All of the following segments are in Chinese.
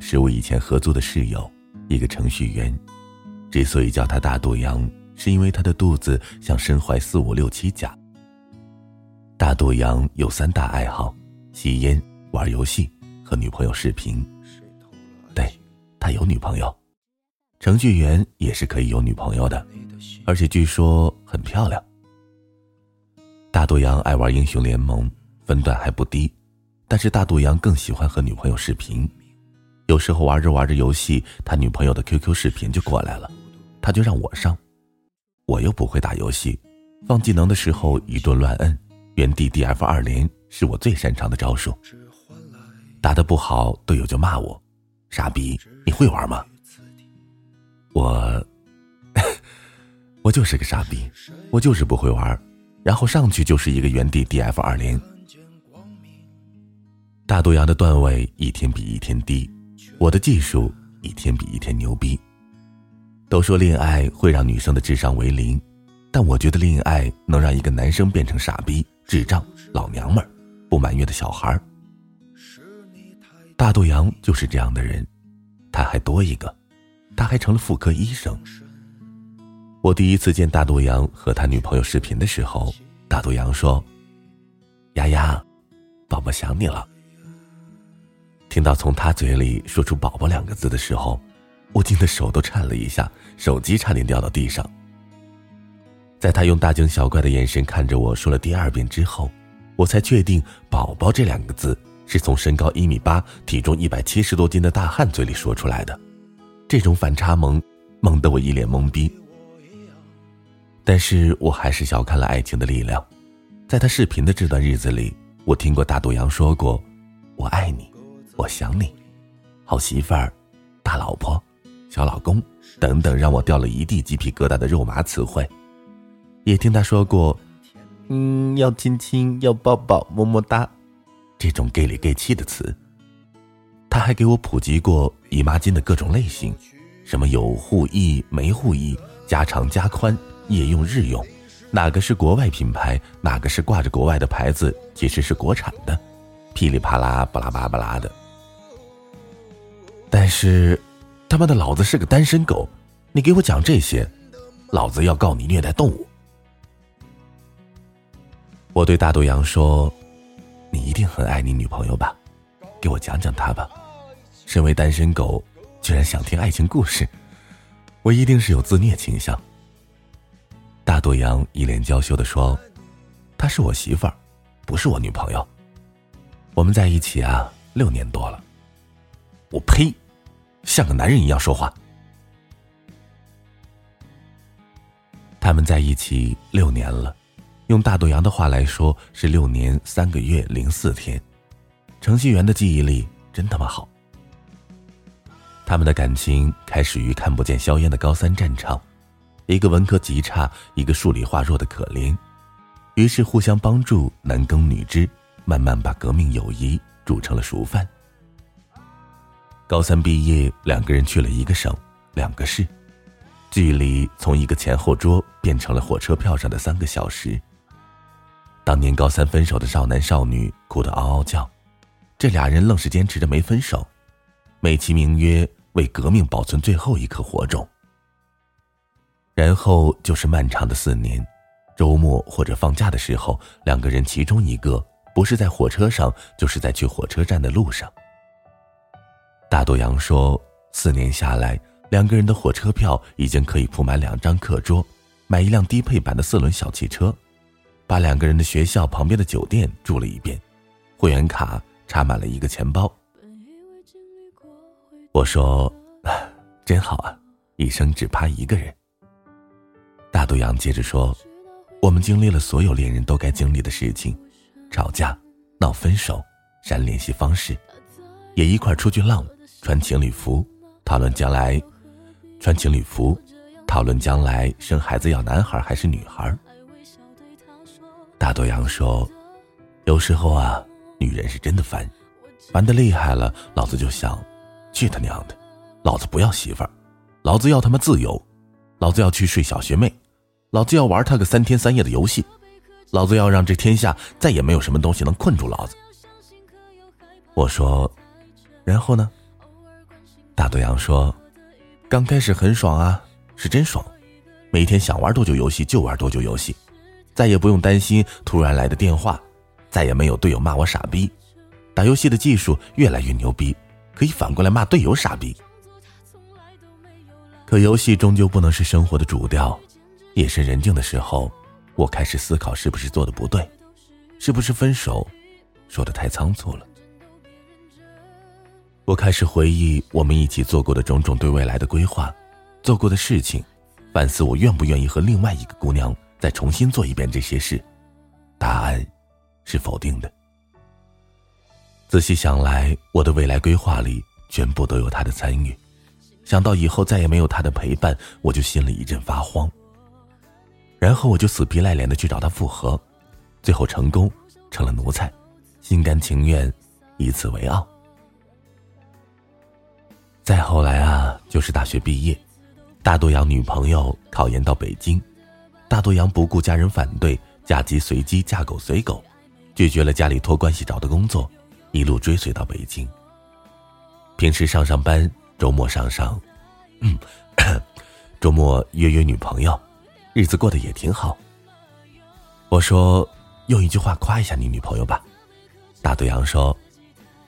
是我以前合租的室友，一个程序员。之所以叫他大肚羊，是因为他的肚子像身怀四五六七甲。大肚羊有三大爱好：吸烟、玩游戏和女朋友视频。对，他有女朋友。程序员也是可以有女朋友的，而且据说很漂亮。大肚羊爱玩英雄联盟，分段还不低。但是大肚羊更喜欢和女朋友视频，有时候玩着玩着游戏，他女朋友的 QQ 视频就过来了，他就让我上，我又不会打游戏，放技能的时候一顿乱摁，原地 DF 二连是我最擅长的招数，打得不好队友就骂我，傻逼，你会玩吗？我，我就是个傻逼，我就是不会玩，然后上去就是一个原地 DF 二连。大毒羊的段位一天比一天低，我的技术一天比一天牛逼。都说恋爱会让女生的智商为零，但我觉得恋爱能让一个男生变成傻逼、智障、老娘们儿、不满月的小孩儿。大肚羊就是这样的人，他还多一个，他还成了妇科医生。我第一次见大肚羊和他女朋友视频的时候，大肚羊说：“丫丫，宝宝想你了。”听到从他嘴里说出“宝宝”两个字的时候，我惊得手都颤了一下，手机差点掉到地上。在他用大惊小怪的眼神看着我说了第二遍之后，我才确定“宝宝”这两个字是从身高一米八、体重一百七十多斤的大汉嘴里说出来的。这种反差萌，萌得我一脸懵逼。但是我还是小看了爱情的力量。在他视频的这段日子里，我听过大肚羊说过：“我爱你。”我想你，好媳妇儿，大老婆，小老公，等等，让我掉了一地鸡皮疙瘩的肉麻词汇。也听他说过，嗯，要亲亲，要抱抱，么么哒，这种 gay 里 gay 气的词。他还给我普及过姨妈巾的各种类型，什么有护翼、没护翼，加长加宽，夜用日用，哪个是国外品牌，哪个是挂着国外的牌子，其实是国产的，噼里啪啦，巴拉巴拉拉的。但是，他妈的，老子是个单身狗，你给我讲这些，老子要告你虐待动物！我对大肚羊说：“你一定很爱你女朋友吧？给我讲讲她吧。身为单身狗，居然想听爱情故事，我一定是有自虐倾向。”大肚羊一脸娇羞的说：“她是我媳妇儿，不是我女朋友。我们在一起啊，六年多了。我呸！”像个男人一样说话。他们在一起六年了，用大肚羊的话来说是六年三个月零四天。程序员的记忆力真他妈好。他们的感情开始于看不见硝烟的高三战场，一个文科极差，一个数理化弱的可怜，于是互相帮助，男耕女织，慢慢把革命友谊煮成了熟饭。高三毕业，两个人去了一个省，两个市，距离从一个前后桌变成了火车票上的三个小时。当年高三分手的少男少女哭得嗷嗷叫，这俩人愣是坚持着没分手，美其名曰为革命保存最后一颗火种。然后就是漫长的四年，周末或者放假的时候，两个人其中一个不是在火车上，就是在去火车站的路上。大肚羊说：“四年下来，两个人的火车票已经可以铺满两张课桌，买一辆低配版的四轮小汽车，把两个人的学校旁边的酒店住了一遍，会员卡插满了一个钱包。”我说：“真好啊，一生只怕一个人。”大肚羊接着说：“我们经历了所有恋人都该经历的事情，吵架、闹分手、删联系方式，也一块出去浪。”穿情侣服，讨论将来；穿情侣服，讨论将来生孩子要男孩还是女孩。大肚羊说：“有时候啊，女人是真的烦，烦的厉害了，老子就想，去他娘的，老子不要媳妇儿，老子要他妈自由，老子要去睡小学妹，老子要玩他个三天三夜的游戏，老子要让这天下再也没有什么东西能困住老子。”我说：“然后呢？”大肚羊说：“刚开始很爽啊，是真爽，每天想玩多久游戏就玩多久游戏，再也不用担心突然来的电话，再也没有队友骂我傻逼，打游戏的技术越来越牛逼，可以反过来骂队友傻逼。可游戏终究不能是生活的主调，夜深人静的时候，我开始思考是不是做的不对，是不是分手说的太仓促了。”我开始回忆我们一起做过的种种对未来的规划，做过的事情，反思我愿不愿意和另外一个姑娘再重新做一遍这些事。答案是否定的。仔细想来，我的未来规划里全部都有她的参与。想到以后再也没有她的陪伴，我就心里一阵发慌。然后我就死皮赖脸的去找她复合，最后成功，成了奴才，心甘情愿，以此为傲。再后来啊，就是大学毕业，大肚羊女朋友考研到北京，大肚羊不顾家人反对，嫁鸡随鸡，嫁狗随狗，拒绝了家里托关系找的工作，一路追随到北京。平时上上班，周末上上，周末约约女朋友，日子过得也挺好。我说，用一句话夸一下你女朋友吧。大肚羊说：“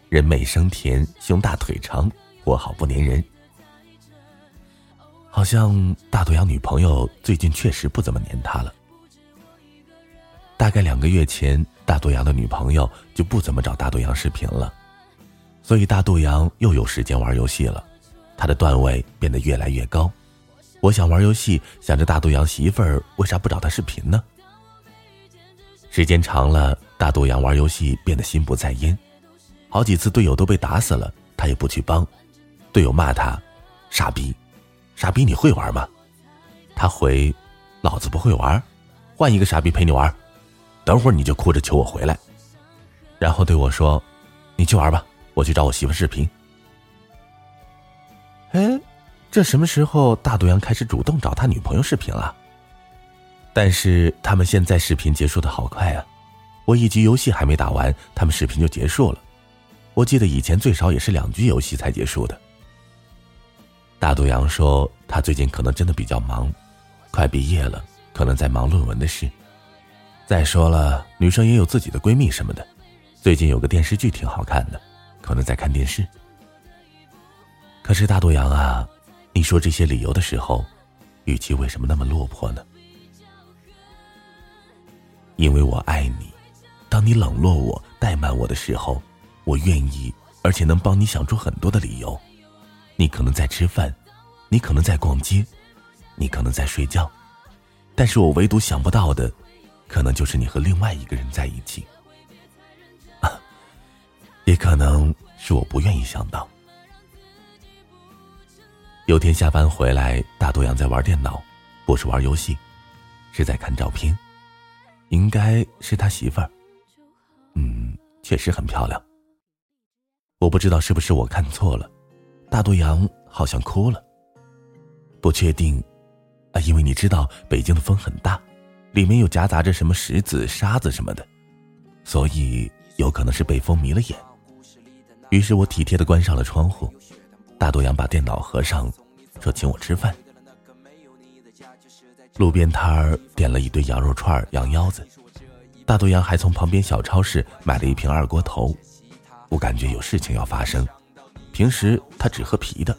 人美声甜，胸大腿长。”我好不粘人，好像大肚羊女朋友最近确实不怎么粘他了。大概两个月前，大肚羊的女朋友就不怎么找大肚羊视频了，所以大肚羊又有时间玩游戏了，他的段位变得越来越高。我想玩游戏，想着大肚羊媳妇儿为啥不找他视频呢？时间长了，大肚羊玩游戏变得心不在焉，好几次队友都被打死了，他也不去帮。队友骂他：“傻逼，傻逼，你会玩吗？”他回：“老子不会玩，换一个傻逼陪你玩。等会儿你就哭着求我回来。”然后对我说：“你去玩吧，我去找我媳妇视频。”哎，这什么时候大肚羊开始主动找他女朋友视频了？但是他们现在视频结束的好快啊！我一局游戏还没打完，他们视频就结束了。我记得以前最少也是两局游戏才结束的。大肚羊说：“他最近可能真的比较忙，快毕业了，可能在忙论文的事。再说了，女生也有自己的闺蜜什么的。最近有个电视剧挺好看的，可能在看电视。可是大肚羊啊，你说这些理由的时候，语气为什么那么落魄呢？因为我爱你，当你冷落我、怠慢我的时候，我愿意，而且能帮你想出很多的理由。”你可能在吃饭，你可能在逛街，你可能在睡觉，但是我唯独想不到的，可能就是你和另外一个人在一起。也可能是我不愿意想到。有天下班回来，大肚羊在玩电脑，不是玩游戏，是在看照片，应该是他媳妇儿。嗯，确实很漂亮。我不知道是不是我看错了。大肚羊好像哭了。不确定，啊，因为你知道北京的风很大，里面又夹杂着什么石子、沙子什么的，所以有可能是被风迷了眼。于是我体贴的关上了窗户。大肚羊把电脑合上，说请我吃饭。路边摊儿点了一堆羊肉串、羊腰子，大肚羊还从旁边小超市买了一瓶二锅头。我感觉有事情要发生。平时他只喝啤的，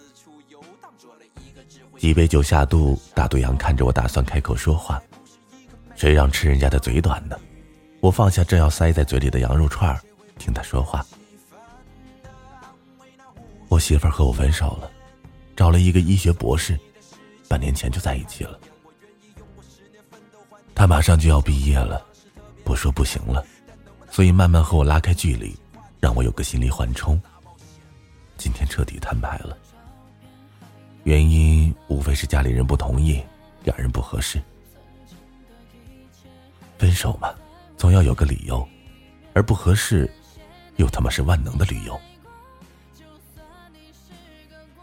几杯酒下肚，大肚羊看着我，打算开口说话，谁让吃人家的嘴短呢？我放下正要塞在嘴里的羊肉串听他说话。我媳妇和我分手了，找了一个医学博士，半年前就在一起了。他马上就要毕业了，不说不行了，所以慢慢和我拉开距离，让我有个心理缓冲。今天彻底摊牌了，原因无非是家里人不同意，两人不合适。分手嘛，总要有个理由，而不合适，又他妈是万能的理由。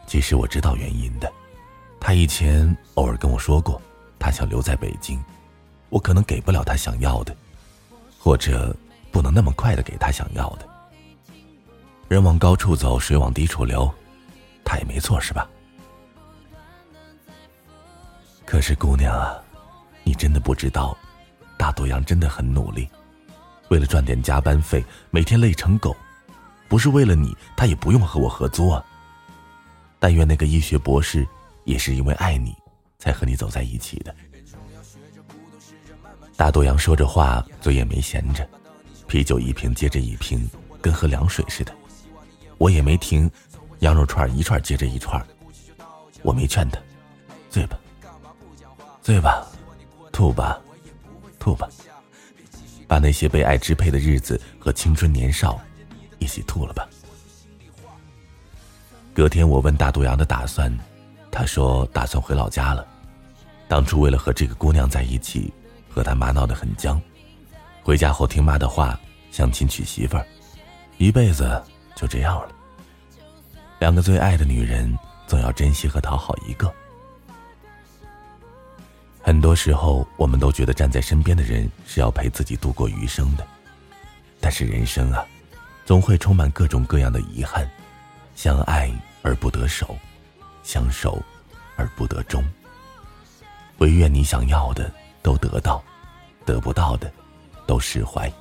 其实我知道原因的，他以前偶尔跟我说过，他想留在北京，我可能给不了他想要的，或者不能那么快的给他想要的。人往高处走，水往低处流。他也没错，是吧？可是姑娘啊，你真的不知道，大多阳真的很努力，为了赚点加班费，每天累成狗。不是为了你，他也不用和我合租啊。但愿那个医学博士也是因为爱你，才和你走在一起的。大多阳说着话，嘴也没闲着，啤酒一瓶接着一瓶，跟喝凉水似的。我也没停，羊肉串一串接着一串。我没劝他，醉吧，醉吧，吐吧，吐吧，把那些被爱支配的日子和青春年少一起吐了吧。隔天我问大肚羊的打算，他说打算回老家了。当初为了和这个姑娘在一起，和他妈闹得很僵。回家后听妈的话，相亲娶媳妇儿，一辈子就这样了。两个最爱的女人，总要珍惜和讨好一个。很多时候，我们都觉得站在身边的人是要陪自己度过余生的，但是人生啊，总会充满各种各样的遗憾。相爱而不得手，相守而不得终。唯愿你想要的都得到，得不到的都释怀。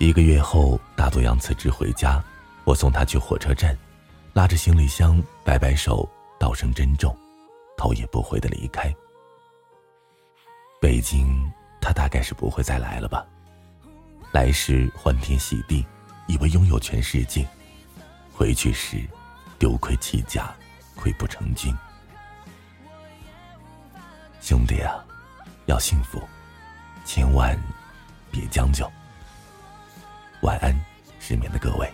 一个月后，大多阳辞职回家。我送他去火车站，拉着行李箱，摆摆手，道声珍重，头也不回的离开。北京，他大概是不会再来了吧？来时欢天喜地，以为拥有全世界；回去时，丢盔弃甲，溃不成军。兄弟啊，要幸福，千万别将就。晚安，失眠的各位。